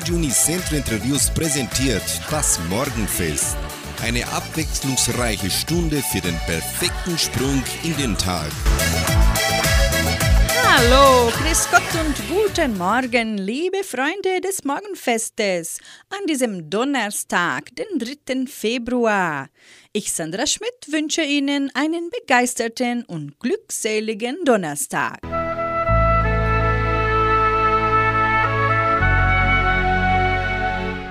Radio Unicentro Interviews präsentiert das Morgenfest. Eine abwechslungsreiche Stunde für den perfekten Sprung in den Tag. Hallo, Grüß Gott und guten Morgen, liebe Freunde des Morgenfestes, an diesem Donnerstag, den 3. Februar. Ich, Sandra Schmidt, wünsche Ihnen einen begeisterten und glückseligen Donnerstag.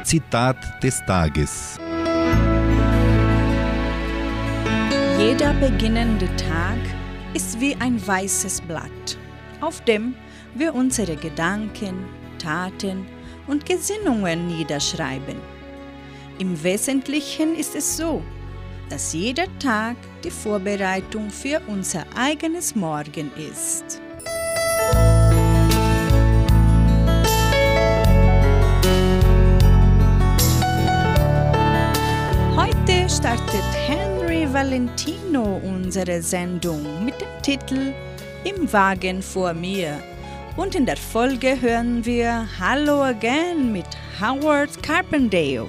Zitat des Tages. Jeder beginnende Tag ist wie ein weißes Blatt, auf dem wir unsere Gedanken, Taten und Gesinnungen niederschreiben. Im Wesentlichen ist es so, dass jeder Tag die Vorbereitung für unser eigenes Morgen ist. Startet Henry Valentino unsere Sendung mit dem Titel Im Wagen vor mir. Und in der Folge hören wir Hallo Again mit Howard Carpendale.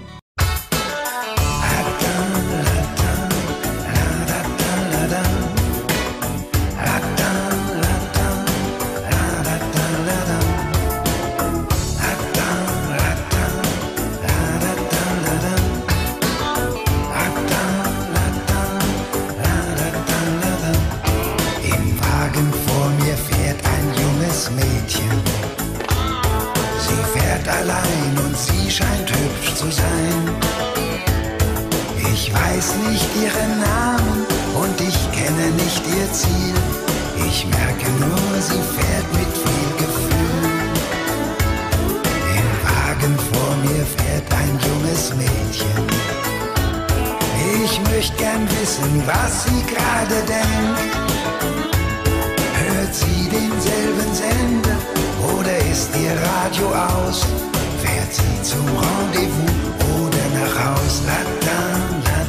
Allein und sie scheint hübsch zu sein. Ich weiß nicht ihren Namen und ich kenne nicht ihr Ziel. Ich merke nur, sie fährt mit viel Gefühl. Im Wagen vor mir fährt ein junges Mädchen. Ich möchte gern wissen, was sie gerade denkt. Hört sie denselben Sender ist ihr Radio aus? Fährt sie zum Rendezvous oder nach Haus? La la la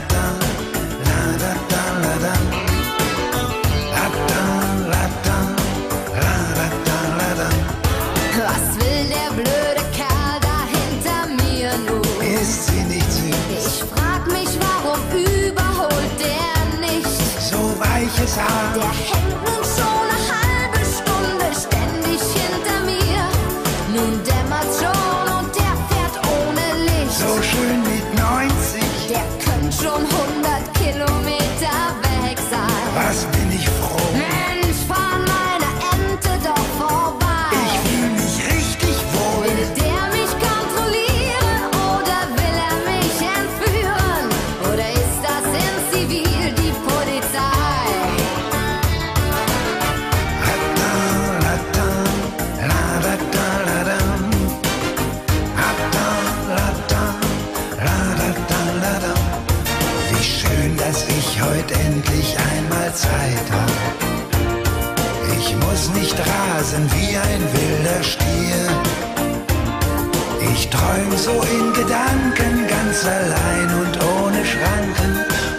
so in Gedanken ganz allein und ohne Schranken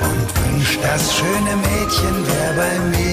und wünsch, das schöne Mädchen wär bei mir.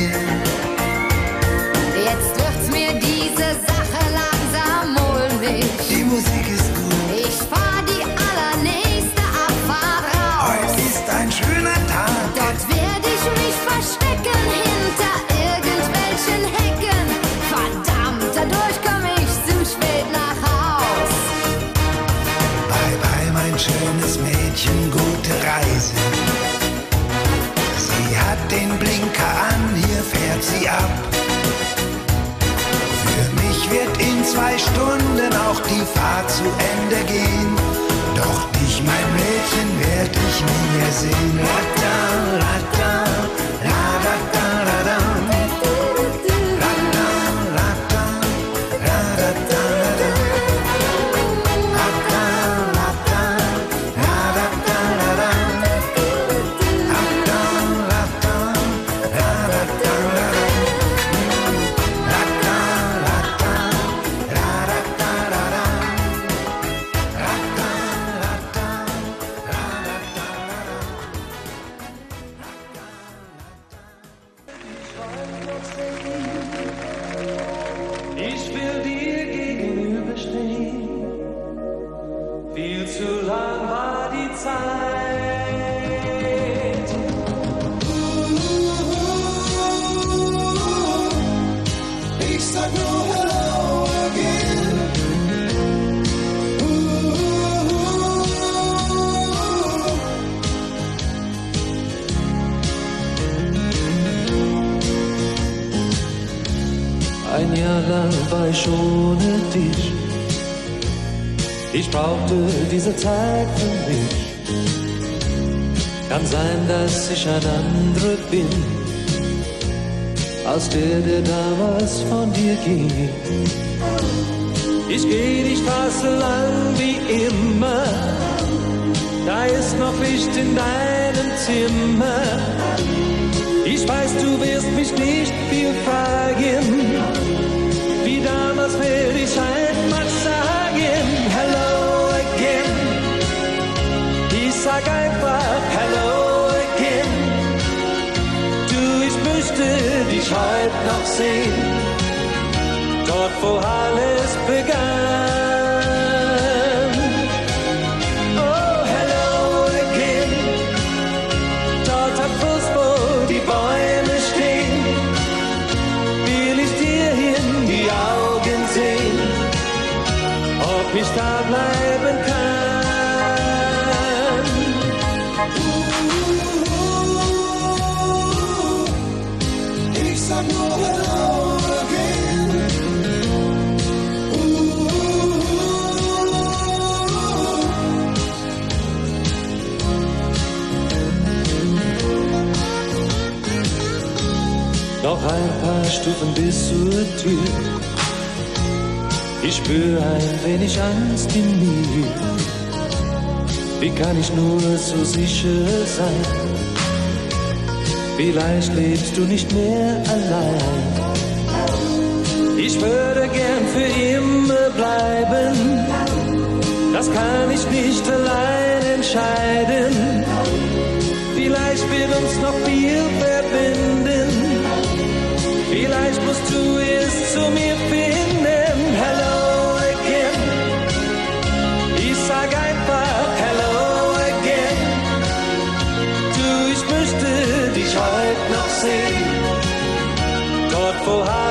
Stunden auch die Fahrt zu Ende gehen. Doch dich, mein Mädchen, werd ich nie mehr sehen. La da, Ein Jahr lang war ich ohne dich. Ich brauchte diese Zeit für mich. Kann sein, dass ich ein anderer bin, als der, der damals von dir ging. Ich geh die Straße lang wie immer, da ist noch Licht in deinem Zimmer. Ich weiß, du wirst mich nicht viel fragen, wie damals will ich einmal sagen, hello again. Ich sag einfach hello again. Du, ich möchte dich heute noch sehen, dort wo alles begann. Noch ein paar Stufen bis zur Tür. Ich spüre ein wenig Angst in mir. Wie kann ich nur so sicher sein? Vielleicht lebst du nicht mehr allein. Ich würde gern für immer bleiben. Das kann ich nicht allein entscheiden. Vielleicht wird uns noch viel verbinden. Es zu mir finden. Hello again. Ich sag einfach Hello again. Du, ich möchte dich heute noch sehen. Dort, wo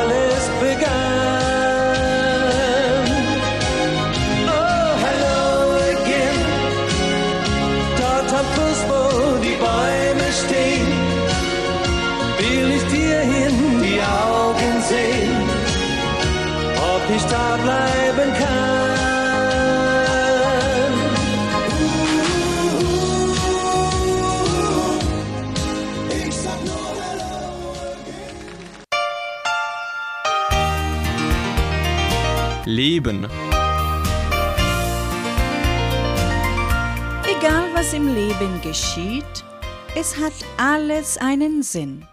Leben. Egal was im Leben geschieht, es hat alles einen Sinn.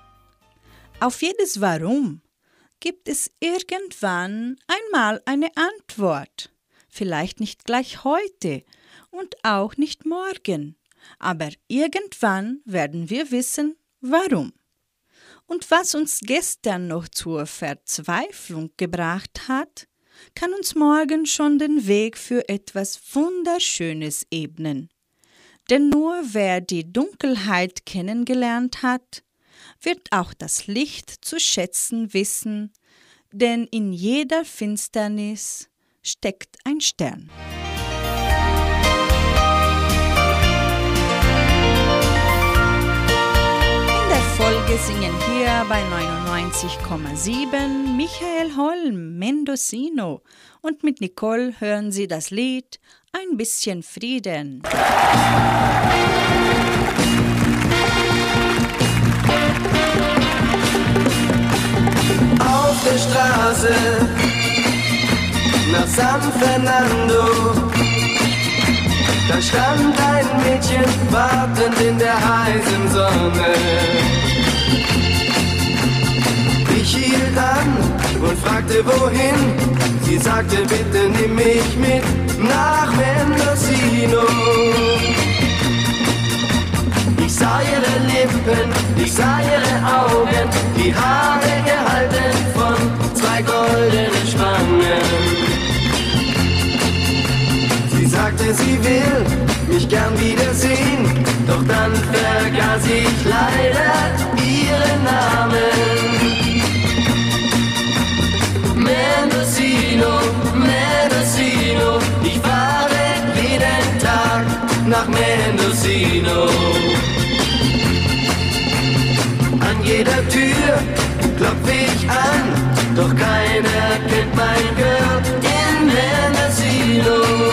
Auf jedes Warum gibt es irgendwann einmal eine Antwort. Vielleicht nicht gleich heute und auch nicht morgen, aber irgendwann werden wir wissen, warum. Und was uns gestern noch zur Verzweiflung gebracht hat, kann uns morgen schon den Weg für etwas Wunderschönes ebnen. Denn nur wer die Dunkelheit kennengelernt hat, wird auch das Licht zu schätzen wissen, denn in jeder Finsternis steckt ein Stern. Folge singen hier bei 99,7 Michael Holm, Mendocino und mit Nicole hören Sie das Lied Ein bisschen Frieden. auf der Straße nach San Fernando. Da stand ein Mädchen wartend in der heißen Sonne. Ich hielt an und fragte wohin. Sie sagte, bitte nimm mich mit nach Mendocino. Ich sah ihre Lippen, ich sah ihre Augen, die Haare gehalten von zwei goldenen Spangen. Sie sagte, sie will mich gern wiedersehen, doch dann vergaß ich leider ihren Namen. Mendocino, Mendocino, ich fahre jeden Tag nach Mendocino. An jeder Tür klopfe ich an, doch keiner kennt mein Girl in Mendocino.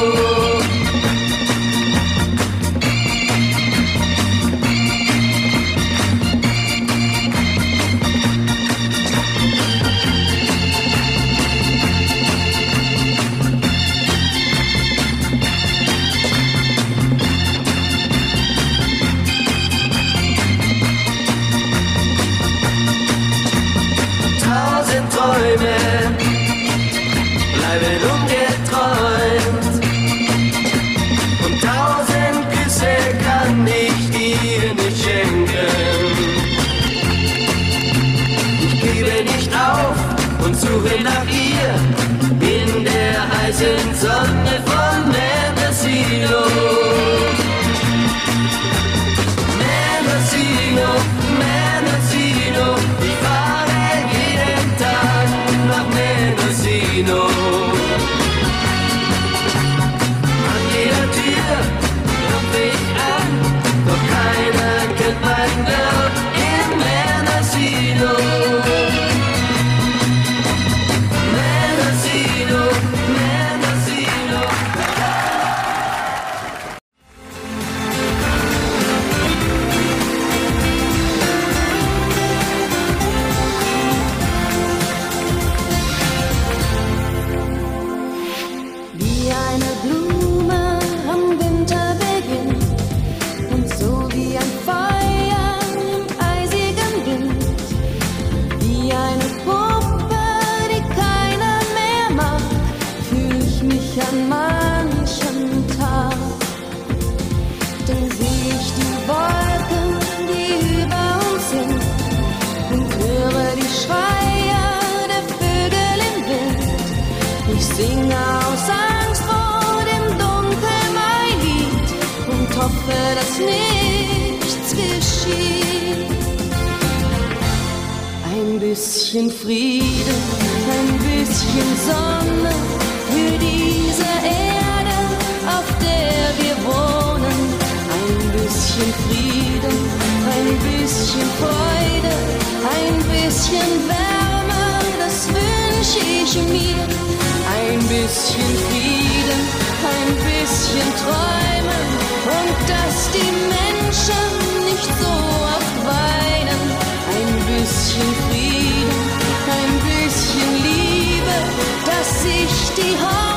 Bisschen Frieden, ein bisschen Sonne für diese Erde, auf der wir wohnen. Ein bisschen Frieden, ein bisschen Freude, ein bisschen Wärme, das wünsche ich mir. Ein bisschen Frieden, ein bisschen Träumen und dass die Menschen nicht so oft weinen. Ein bisschen Frieden dass sich die Hoffnung,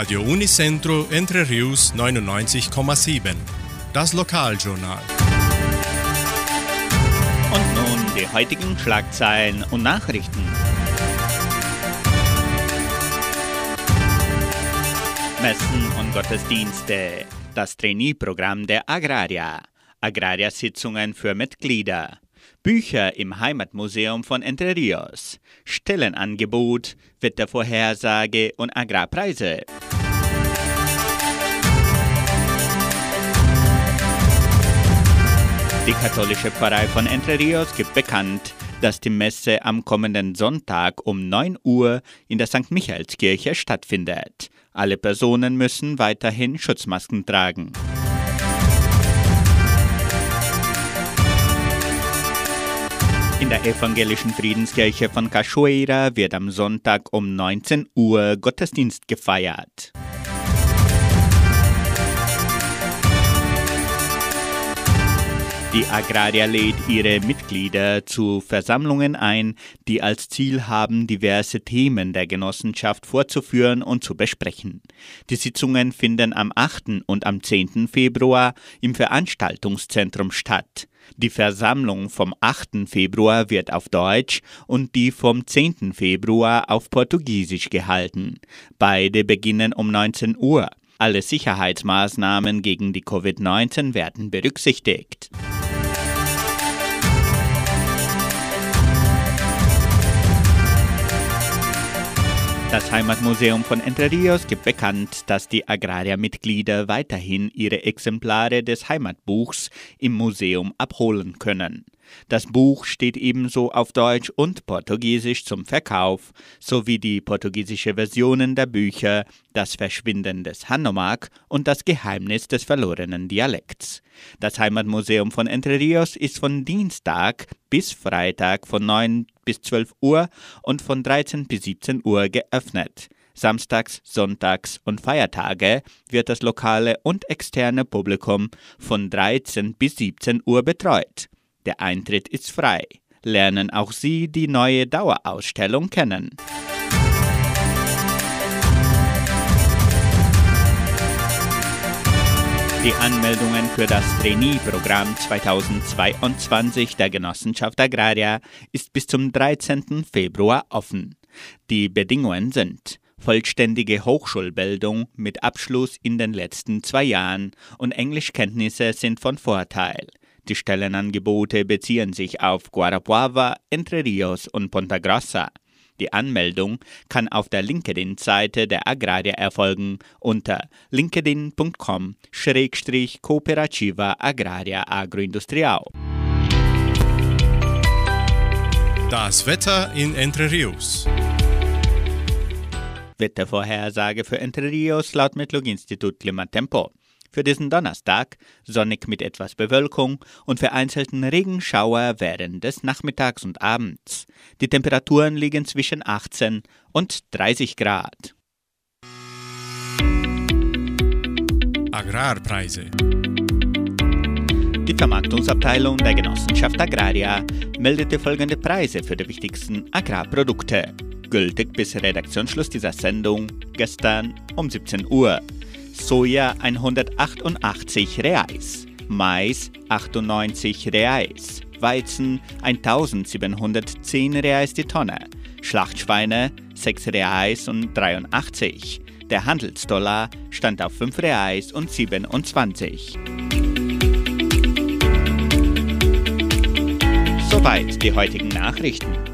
Radio Unicentro Entre Rius 99,7. Das Lokaljournal. Und nun die heutigen Schlagzeilen und Nachrichten. Messen und Gottesdienste. Das Trainee-Programm der Agraria. Agraria-Sitzungen für Mitglieder. Bücher im Heimatmuseum von Entre Rios, Stellenangebot, Wettervorhersage und Agrarpreise. Die katholische Pfarrei von Entre Rios gibt bekannt, dass die Messe am kommenden Sonntag um 9 Uhr in der St. Michaelskirche stattfindet. Alle Personen müssen weiterhin Schutzmasken tragen. In der evangelischen Friedenskirche von Cachoeira wird am Sonntag um 19 Uhr Gottesdienst gefeiert. Die Agraria lädt ihre Mitglieder zu Versammlungen ein, die als Ziel haben, diverse Themen der Genossenschaft vorzuführen und zu besprechen. Die Sitzungen finden am 8. und am 10. Februar im Veranstaltungszentrum statt. Die Versammlung vom 8. Februar wird auf Deutsch und die vom 10. Februar auf Portugiesisch gehalten. Beide beginnen um 19 Uhr. Alle Sicherheitsmaßnahmen gegen die Covid-19 werden berücksichtigt. Das Heimatmuseum von Entre Rios gibt bekannt, dass die Agraria-Mitglieder weiterhin ihre Exemplare des Heimatbuchs im Museum abholen können. Das Buch steht ebenso auf Deutsch und Portugiesisch zum Verkauf, sowie die portugiesische Versionen der Bücher Das Verschwinden des Hanomag und Das Geheimnis des verlorenen Dialekts. Das Heimatmuseum von Entre Rios ist von Dienstag bis Freitag von 9 bis 12 Uhr und von 13 bis 17 Uhr geöffnet. Samstags, Sonntags und Feiertage wird das lokale und externe Publikum von 13 bis 17 Uhr betreut. Der Eintritt ist frei. Lernen auch Sie die neue Dauerausstellung kennen. Die Anmeldungen für das Trainee-Programm 2022 der Genossenschaft Agraria ist bis zum 13. Februar offen. Die Bedingungen sind vollständige Hochschulbildung mit Abschluss in den letzten zwei Jahren und Englischkenntnisse sind von Vorteil. Die Stellenangebote beziehen sich auf Guarapuava, Entre Rios und Ponta Grossa. Die Anmeldung kann auf der LinkedIn-Seite der Agraria erfolgen unter linkedin.com-cooperativa agraria agroindustrial. Das Wetter in Entre Rios. Wettervorhersage für Entre Rios laut Metlog-Institut Klimatempo. Für diesen Donnerstag sonnig mit etwas Bewölkung und vereinzelten Regenschauer während des Nachmittags und Abends. Die Temperaturen liegen zwischen 18 und 30 Grad. Agrarpreise. Die Vermarktungsabteilung der Genossenschaft Agraria meldete folgende Preise für die wichtigsten Agrarprodukte, gültig bis Redaktionsschluss dieser Sendung gestern um 17 Uhr. Soja 188 Reais, Mais 98 Reais, Weizen 1710 Reais die Tonne, Schlachtschweine 6 Reais und 83. Der Handelsdollar stand auf 5 Reais und 27. Soweit die heutigen Nachrichten.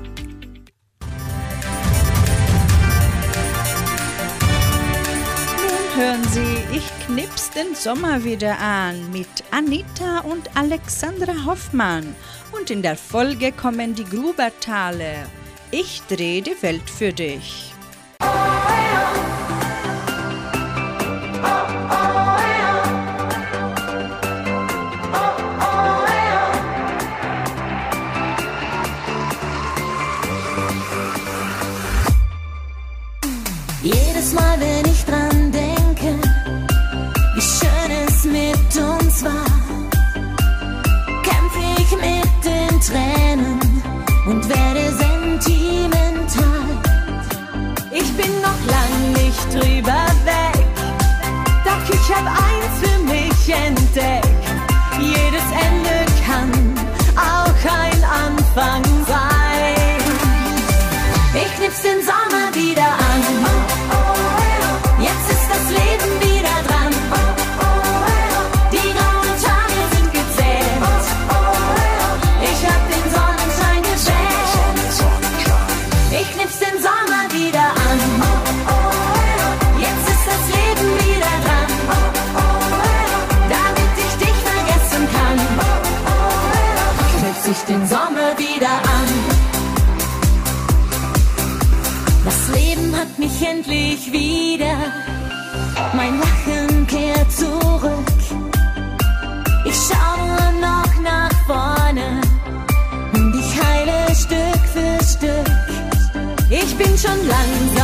Hören Sie, ich knips den Sommer wieder an mit Anita und Alexandra Hoffmann. Und in der Folge kommen die Grubertale. Ich drehe die Welt für dich. Drüber weg, doch ich hab eins für mich entdeckt. Jedes Ende kann auch ein Anfang Mich endlich wieder. Mein Lachen kehrt zurück. Ich schaue noch nach vorne und ich heile Stück für Stück. Ich bin schon langsam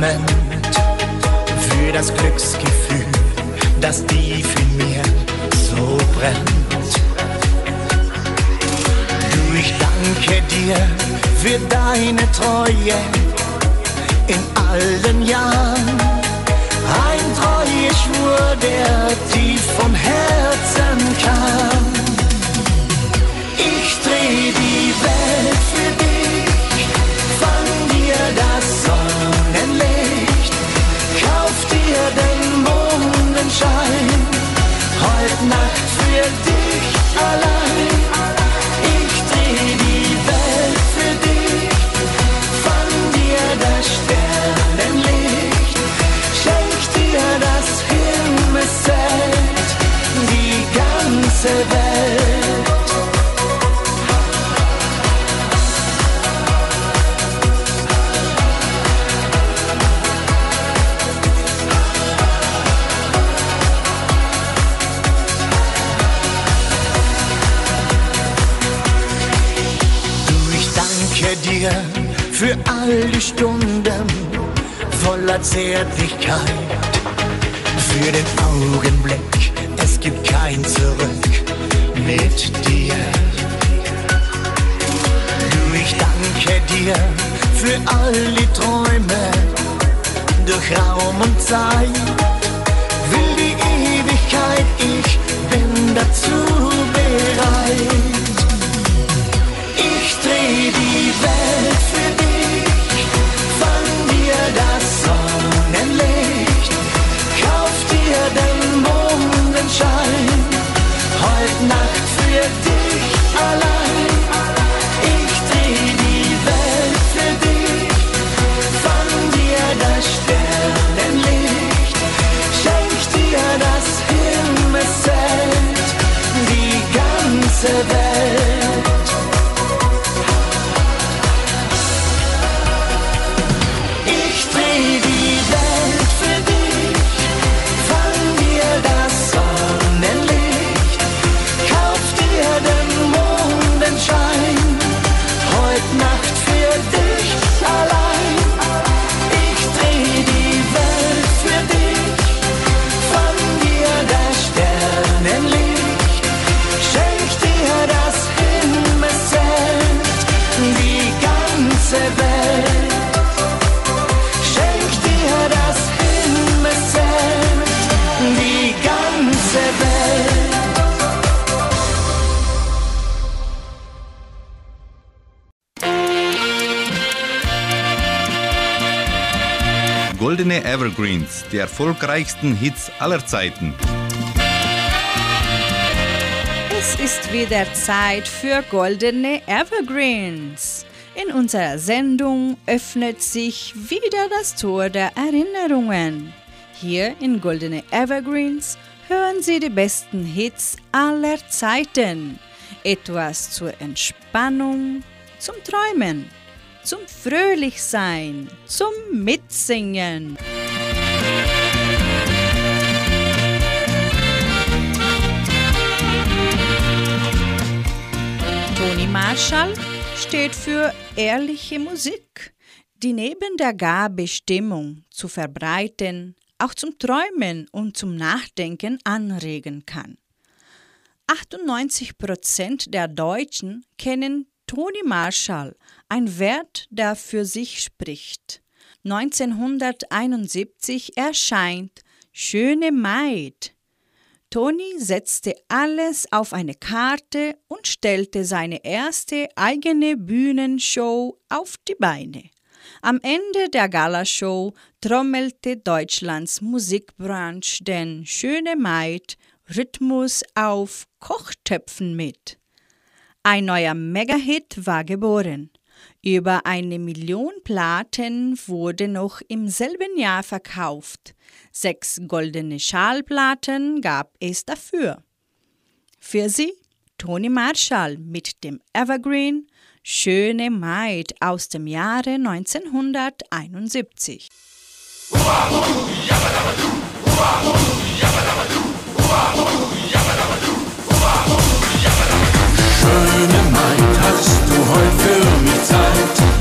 Moment, für das Glücksgefühl, das tief in mir so brennt. Du, ich danke dir für deine Treue in allen Jahren. Ein treuer Schwur, der tief vom Herzen kam. Mondenschein, heut Nacht für dich allein. Für all die Stunden voller Zärtlichkeit. Für den Augenblick, es gibt kein Zurück mit dir. Du, ich danke dir für all die Träume durch Raum und Zeit. Will die Ewigkeit, ich bin dazu bereit. Die erfolgreichsten Hits aller Zeiten. Es ist wieder Zeit für goldene Evergreens. In unserer Sendung öffnet sich wieder das Tor der Erinnerungen. Hier in Goldene Evergreens hören Sie die besten Hits aller Zeiten. Etwas zur Entspannung, zum Träumen, zum Fröhlichsein, zum Mitsingen. Toni Marshall steht für ehrliche Musik, die neben der Gabe, Stimmung zu verbreiten, auch zum Träumen und zum Nachdenken anregen kann. 98 Prozent der Deutschen kennen Toni Marshall, ein Wert, der für sich spricht. 1971 erscheint Schöne Maid. Toni setzte alles auf eine Karte und stellte seine erste eigene Bühnenshow auf die Beine. Am Ende der Galashow trommelte Deutschlands Musikbranche den Schöne Maid Rhythmus auf Kochtöpfen mit. Ein neuer Megahit war geboren. Über eine Million Platten wurde noch im selben Jahr verkauft. Sechs goldene Schallplatten gab es dafür. Für sie Toni Marshall mit dem Evergreen Schöne Maid aus dem Jahre 1971. Schöne Maid, hast du heute für mich Zeit?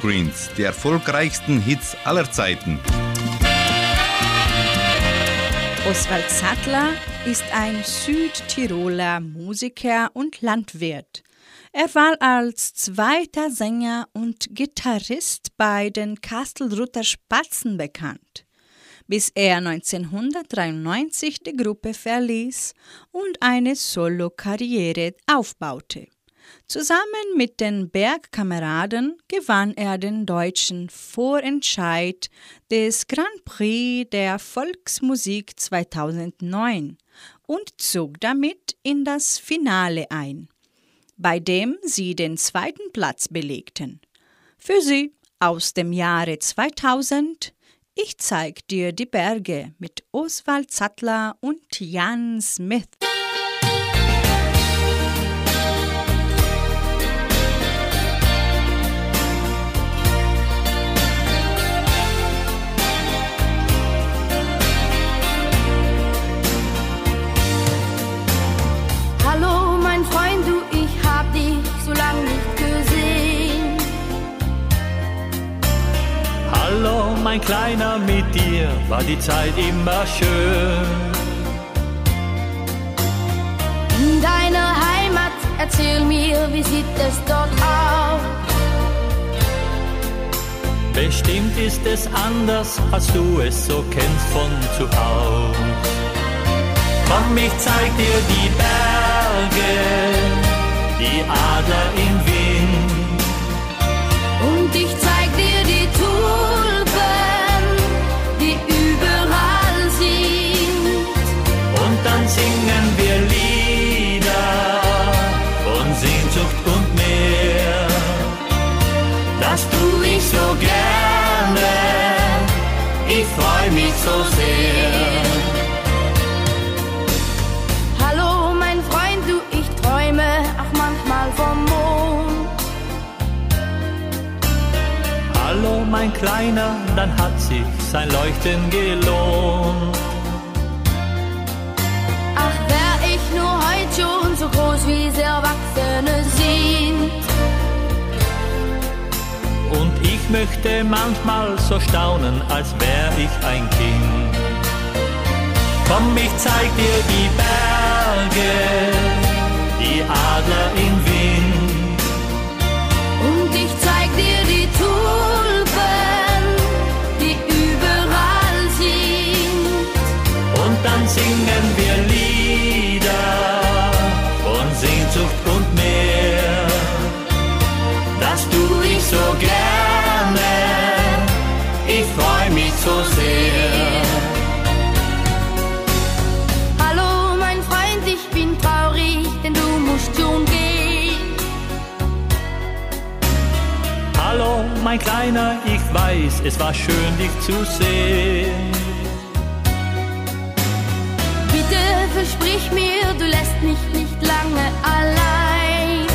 Evergreens, die erfolgreichsten Hits aller Zeiten. Oswald Sattler ist ein Südtiroler Musiker und Landwirt. Er war als zweiter Sänger und Gitarrist bei den Kastelruther Spatzen bekannt, bis er 1993 die Gruppe verließ und eine Solokarriere aufbaute. Zusammen mit den Bergkameraden gewann er den deutschen Vorentscheid des Grand Prix der Volksmusik 2009 und zog damit in das Finale ein, bei dem sie den zweiten Platz belegten. Für sie aus dem Jahre 2000 Ich zeig dir die Berge mit Oswald Sattler und Jan Smith. Mein Kleiner, mit dir war die Zeit immer schön. In deiner Heimat, erzähl mir, wie sieht es dort aus? Bestimmt ist es anders, als du es so kennst von zu Haus. Komm, ich zeig dir die Berge, die Adler im Wind. Singen wir Lieder von Sehnsucht und mehr. Dass du mich so gerne, ich freu mich so sehr. Hallo, mein Freund, du, ich träume auch manchmal vom Mond. Hallo, mein Kleiner, dann hat sich sein Leuchten gelohnt. Groß wie sie Erwachsene sind. Und ich möchte manchmal so staunen, als wär ich ein Kind. Komm, ich zeig dir die Berge, die Adler im Wind. Mein Kleiner, ich weiß, es war schön, dich zu sehen. Bitte versprich mir, du lässt mich nicht lange allein.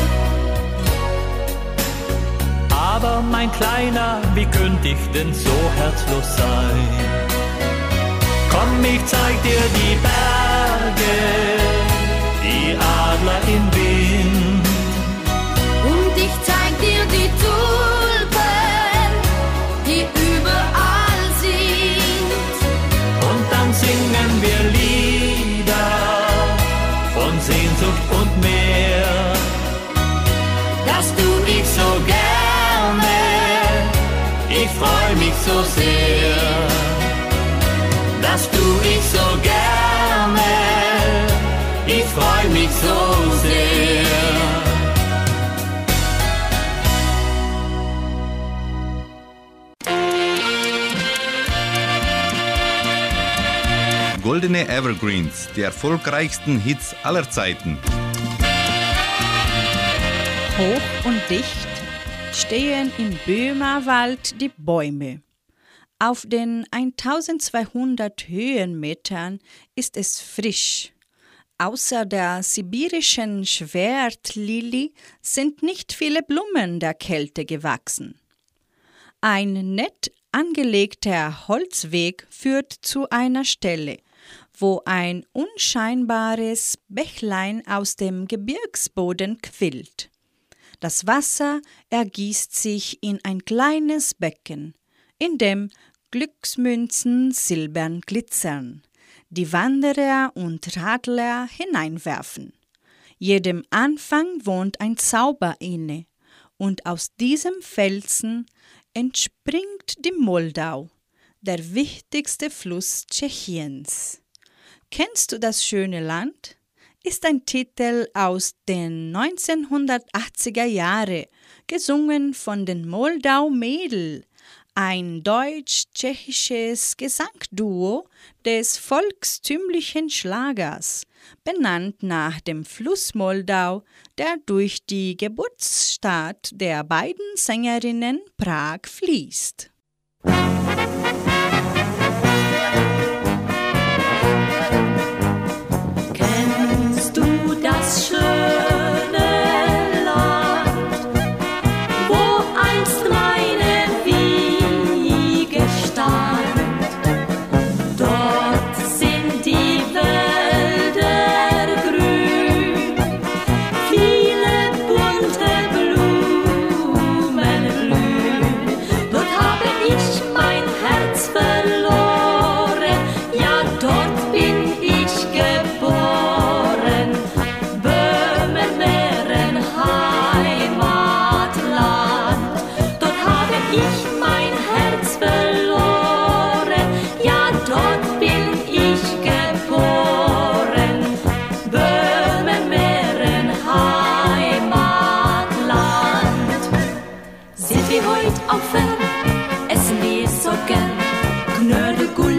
Aber mein Kleiner, wie könnte ich denn so herzlos sein? Komm, ich zeig dir die Berge, die Adler im Wind. Und ich zeig dir die Tulpen, wir Lieder von Sehnsucht und mehr. Dass du mich so gerne, ich freu mich so sehr. Dass du mich so gerne, ich freu mich so sehr. Goldene Evergreens, die erfolgreichsten Hits aller Zeiten. Hoch und dicht stehen im Böhmerwald die Bäume. Auf den 1200 Höhenmetern ist es frisch. Außer der sibirischen Schwertlilie sind nicht viele Blumen der Kälte gewachsen. Ein nett angelegter Holzweg führt zu einer Stelle, wo ein unscheinbares Bächlein aus dem Gebirgsboden quillt. Das Wasser ergießt sich in ein kleines Becken, in dem Glücksmünzen silbern glitzern, die Wanderer und Radler hineinwerfen. Jedem Anfang wohnt ein Zauber inne, und aus diesem Felsen entspringt die Moldau, der wichtigste Fluss Tschechiens. Kennst du das schöne Land? Ist ein Titel aus den 1980er Jahre, gesungen von den Moldau Mädel, ein deutsch-tschechisches Gesangduo des volkstümlichen Schlagers, benannt nach dem Fluss Moldau, der durch die Geburtsstadt der beiden Sängerinnen Prag fließt. Kennst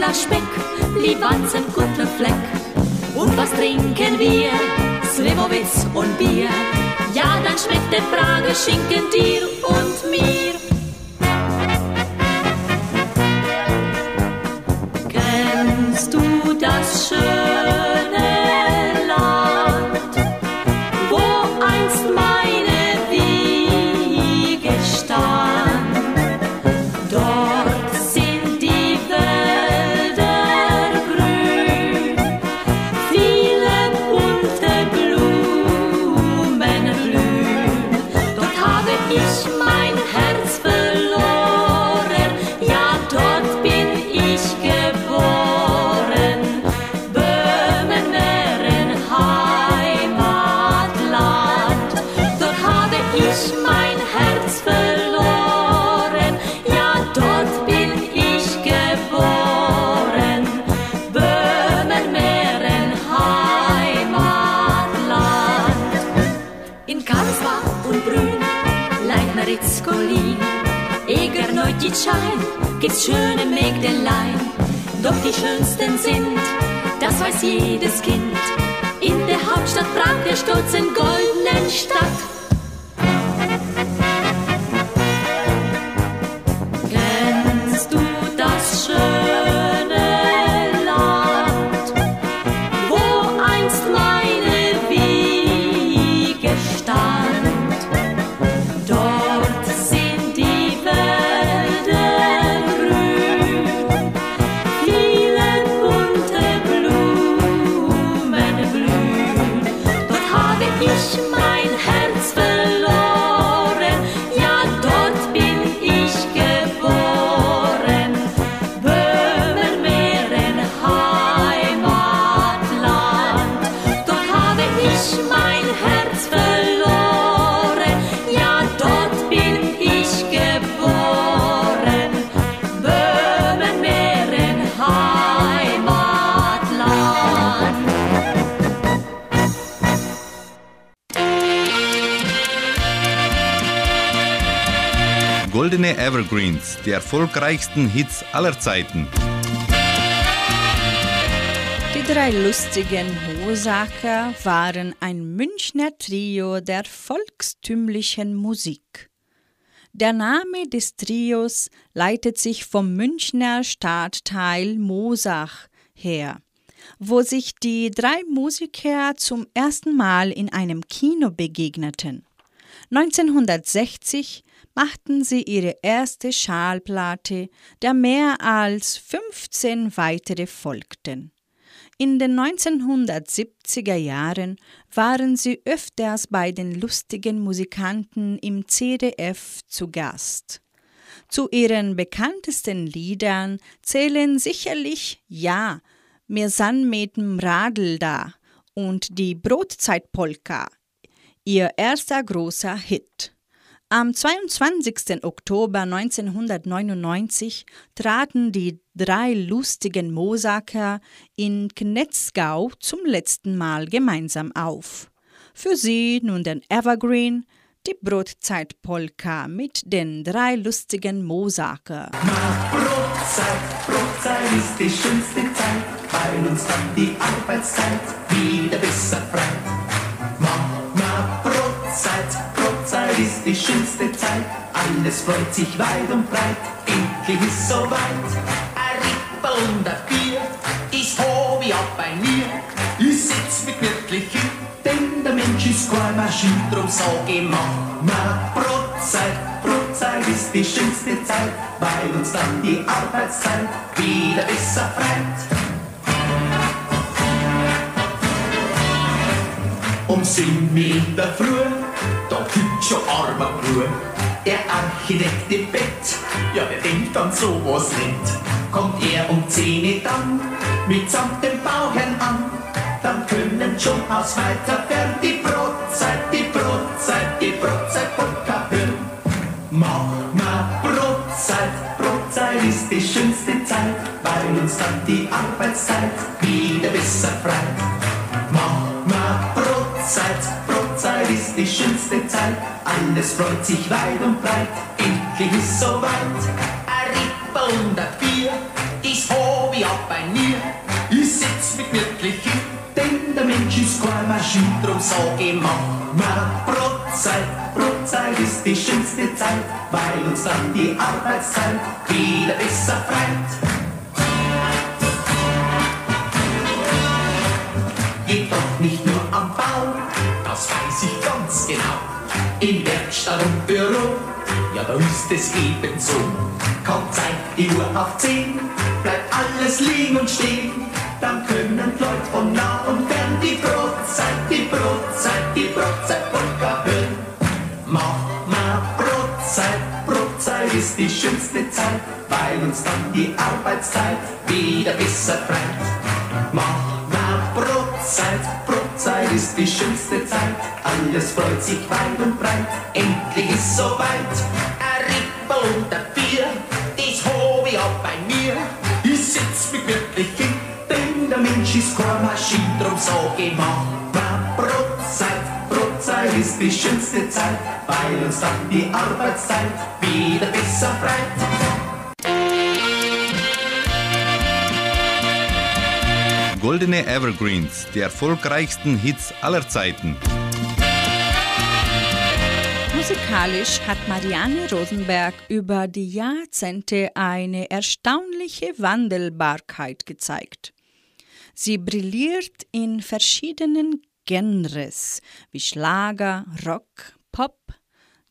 Gulasch, Speck, Libanzen, guter Fleck. Und was trinken wir? Slivovitz und Bier. Ja, dann schmeckt der Prager Schinken dir und mir. Schöne Mägdelein. Doch die schönsten sind, das weiß jedes Kind, in der Hauptstadt Prag, der stolzen goldenen Stadt. Evergreens, die erfolgreichsten Hits aller Zeiten. Die drei lustigen Mosaker waren ein Münchner Trio der volkstümlichen Musik. Der Name des Trios leitet sich vom Münchner Stadtteil Mosach her, wo sich die drei Musiker zum ersten Mal in einem Kino begegneten. 1960 machten sie ihre erste Schallplatte, der mehr als 15 weitere folgten. In den 1970er Jahren waren sie öfters bei den lustigen Musikanten im CDF zu Gast. Zu ihren bekanntesten Liedern zählen sicherlich Ja, mir san mit'm Radl da und die Brotzeitpolka, ihr erster großer Hit. Am 22. Oktober 1999 traten die drei lustigen Mosaker in Knetzgau zum letzten Mal gemeinsam auf. Für sie nun den Evergreen, die Brotzeitpolka mit den drei lustigen Mosaker. Brotzeit, Brotzeit ist die schönste Zeit, weil uns dann die Arbeitszeit wieder besser freit. Die schönste Zeit, alles freut sich weit und breit, endlich ist soweit. Ein Rippel und ein Bier, ist Hobby auch bei mir, ich sitz mit wirklich hin, denn der Mensch ist keine Maschine, drum sag ich Mama, Brotzeit, Brotzeit ist die schönste Zeit, weil uns dann die Arbeitszeit wieder besser freit. Um sieben Meter früh, da gibt schon armer Brühe. Der Architekt im Bett, ja, der denkt an sowas nicht. Kommt er um zehn dann mitsamt dem Bauherrn an, dann können schon aus weiter fern die Brotzeit, die Brotzeit, die Brotzeit Polka hören. Mach mal Brotzeit, Brotzeit ist die schönste Zeit, weil uns dann die Arbeitszeit wieder besser freit. Mach mal Brotzeit, Schönste Zeit, alles freut sich weit und breit, endlich ist soweit. Rippe und ein Bier, das hab ich auch bei mir. Ich sitz mit wirklich hin, denn der Mensch ist keine Maschine, drum sag ich, mach mal Brotzeit. Brotzeit ist die schönste Zeit, weil uns dann die Arbeitszeit wieder besser freit. Das weiß ich ganz genau. In Werkstatt und Büro, ja da ist es ebenso. Kommt Zeit, die Uhr auf 10, bleibt alles liegen und stehen. Dann können Leute von nah und fern die Brotzeit, die Brotzeit, die Brotzeit Polka hören. Mach mal Brotzeit, Brotzeit ist die schönste Zeit, weil uns dann die Arbeitszeit wieder besser freit. Mach mal Brotzeit, Brotzeit ist die schönste Zeit, alles freut sich weit und breit, endlich ist soweit. Ein Rippe und ein Bier, das hab ich auch bei mir. Ich sitz mich wirklich hin, denn der Mensch ist keine Maschine, drum sag ich, mach Brotzeit, Brotzeit ist die schönste Zeit, weil uns dann die Arbeitszeit wieder besser freit. Goldene Evergreens, die erfolgreichsten Hits aller Zeiten. Musikalisch hat Marianne Rosenberg über die Jahrzehnte eine erstaunliche Wandelbarkeit gezeigt. Sie brilliert in verschiedenen Genres wie Schlager, Rock, Pop,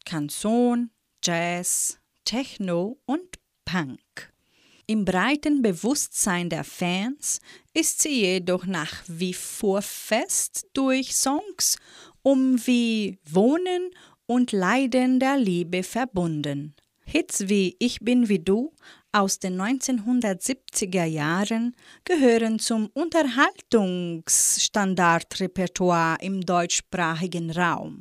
Canson, Jazz, Techno und Punk. Im breiten Bewusstsein der Fans ist sie jedoch nach wie vor fest durch Songs um wie Wohnen und Leiden der Liebe verbunden. Hits wie Ich bin wie du aus den 1970er Jahren gehören zum Unterhaltungsstandardrepertoire im deutschsprachigen Raum.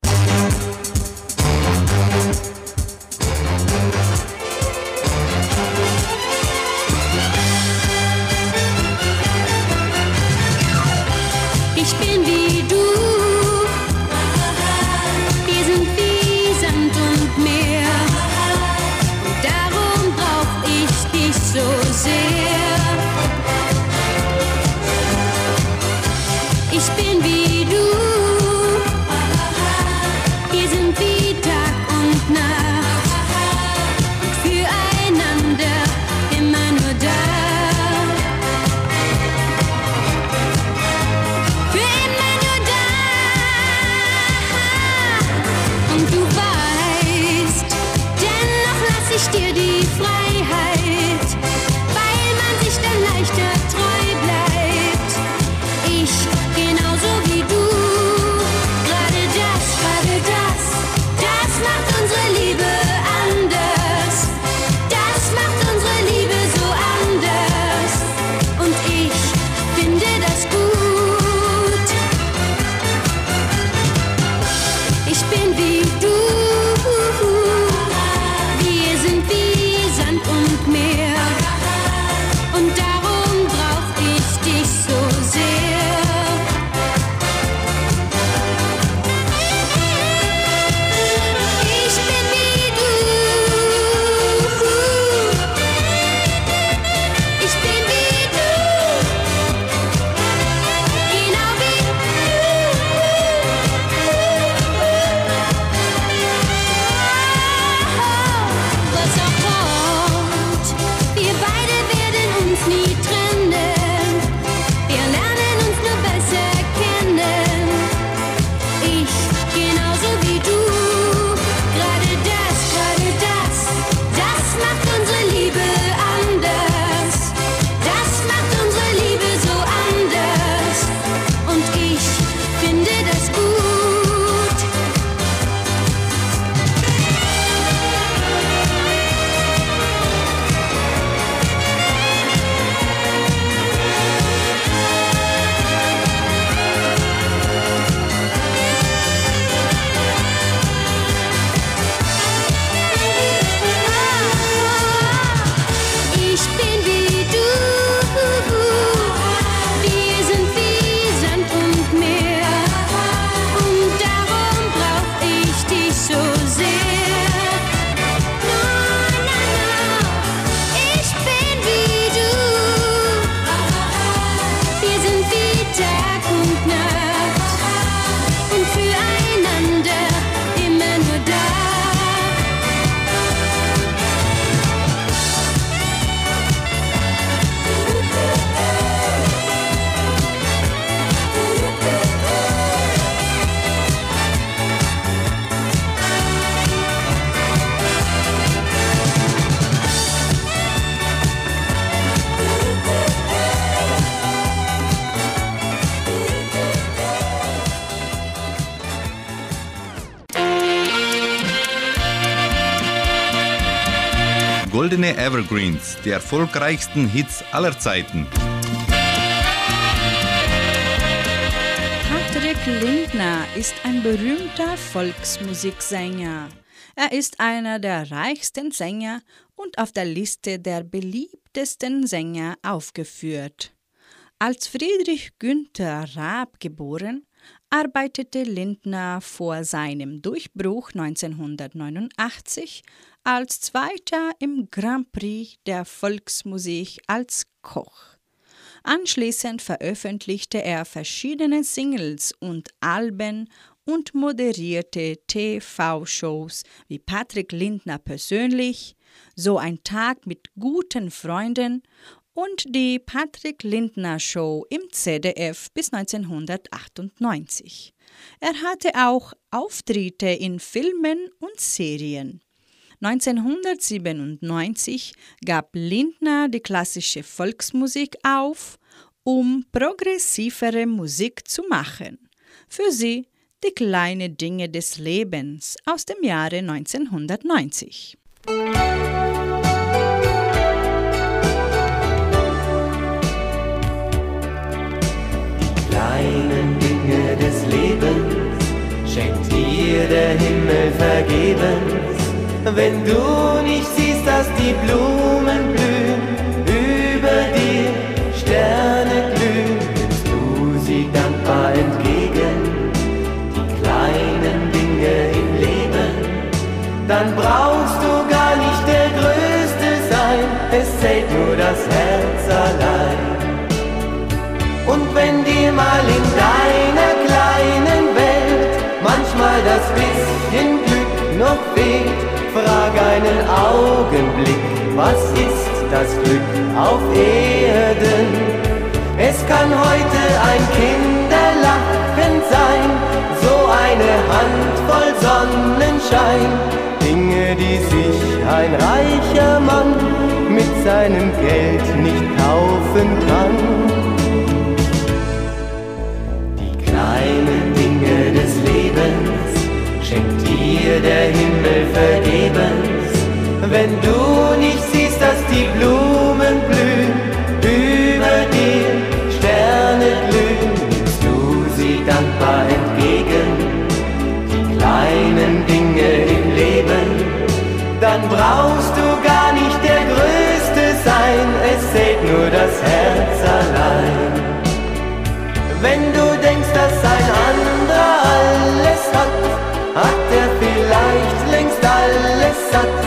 Ich bin wie du. Goldene Evergreens, die erfolgreichsten Hits aller Zeiten. Patrick Lindner ist ein berühmter Volksmusiksänger. Er ist einer der reichsten Sänger und auf der Liste der beliebtesten Sänger aufgeführt. Als Friedrich Günther Raab geboren, arbeitete Lindner vor seinem Durchbruch 1989 als Zweiter im Grand Prix der Volksmusik als Koch. Anschließend veröffentlichte er verschiedene Singles und Alben und moderierte TV-Shows wie Patrick Lindner persönlich, So ein Tag mit guten Freunden und die Patrick Lindner Show im ZDF bis 1998. Er hatte auch Auftritte in Filmen und Serien. 1997 gab Lindner die klassische Volksmusik auf, um progressivere Musik zu machen. Für sie die kleinen Dinge des Lebens aus dem Jahre 1990. kleinen Dinge des Lebens schenkt dir der Himmel vergebens. Wenn du nicht siehst, dass die Blumen blühen, über dir Sterne glühen, nimmst du sie dankbar entgegen, die kleinen Dinge im Leben, dann brauchst du gar nicht der Größte sein, es zählt nur das Herz allein. Und wenn dir mal in deiner kleinen Welt manchmal das bisschen Glück noch fehlt, frag einen Augenblick, was ist das Glück auf Erden? Es kann heute ein Kinderlachen sein, so eine Handvoll Sonnenschein, Dinge, die sich ein reicher Mann mit seinem Geld nicht kaufen kann. Schenkt dir der Himmel vergebens. Wenn du nicht siehst, dass die Blumen blühen, über dir Sterne glühen, nimmst du sie dankbar entgegen. Die kleinen Dinge im Leben, dann brauchst du gar nicht der Größte sein, es zählt nur das Herz satt,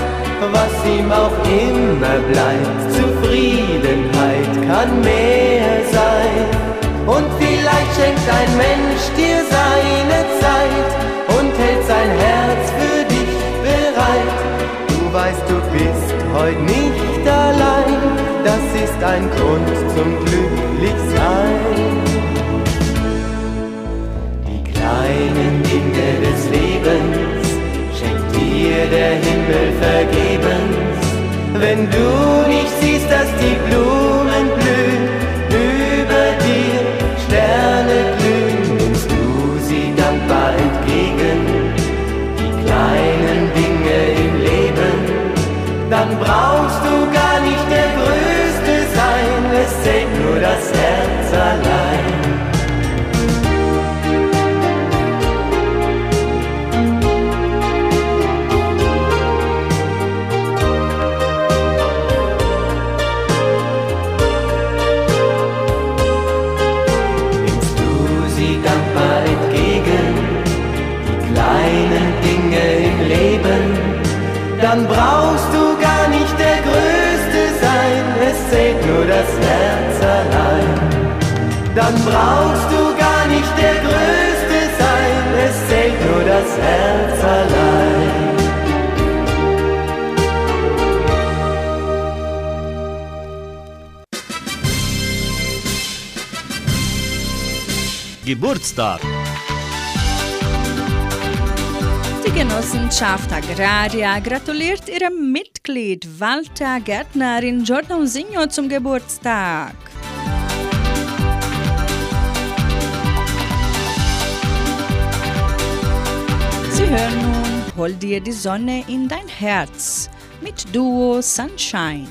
was ihm auch immer bleibt. Zufriedenheit kann mehr sein. Und vielleicht schenkt ein Mensch dir seine Zeit und hält sein Herz für dich bereit. Du weißt, du bist heute nicht allein, das ist ein Grund zum Glücklichsein kleinen Dinge des Lebens dir der Himmel vergebens. Wenn du nicht siehst, dass die Blumen Geburtstag. Die Genossenschaft Agraria gratuliert ihrem Mitglied Walter Gärtner in Giordanosinho zum Geburtstag. Sie hören nun Hol dir die Sonne in dein Herz mit Duo Sunshine.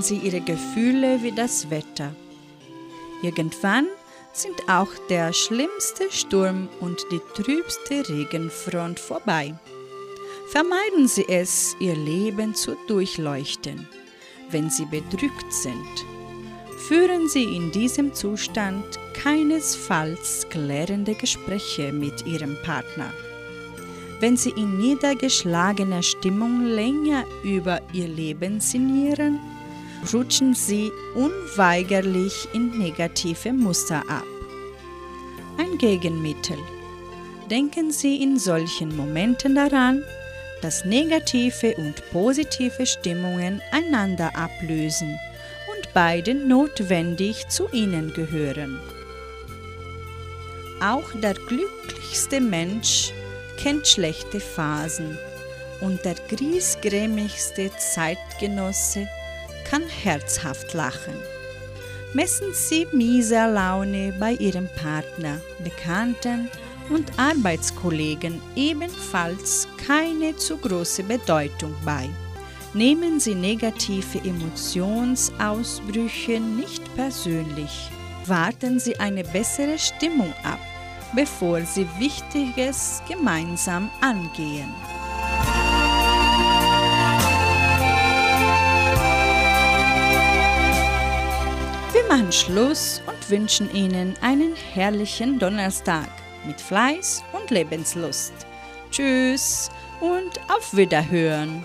Betrachten Sie Ihre Gefühle wie das Wetter. Irgendwann sind auch der schlimmste Sturm und die trübste Regenfront vorbei. Vermeiden Sie es, Ihr Leben zu durchleuchten, wenn Sie bedrückt sind. Führen Sie in diesem Zustand keinesfalls klärende Gespräche mit Ihrem Partner. Wenn Sie in niedergeschlagener Stimmung länger über Ihr Leben sinnieren, rutschen Sie unweigerlich in negative Muster ab. Ein Gegenmittel. Denken Sie in solchen Momenten daran, dass negative und positive Stimmungen einander ablösen und beide notwendig zu ihnen gehören. Auch der glücklichste Mensch kennt schlechte Phasen und der griesgrämigste Zeitgenosse kann herzhaft lachen. Messen Sie mieser Laune bei Ihrem Partner, Bekannten und Arbeitskollegen ebenfalls keine zu große Bedeutung bei. Nehmen Sie negative Emotionsausbrüche nicht persönlich. Warten Sie eine bessere Stimmung ab, bevor Sie Wichtiges gemeinsam angehen. Machen Schluss und wünschen Ihnen einen herrlichen Donnerstag mit Fleiß und Lebenslust. Tschüss und auf Wiederhören.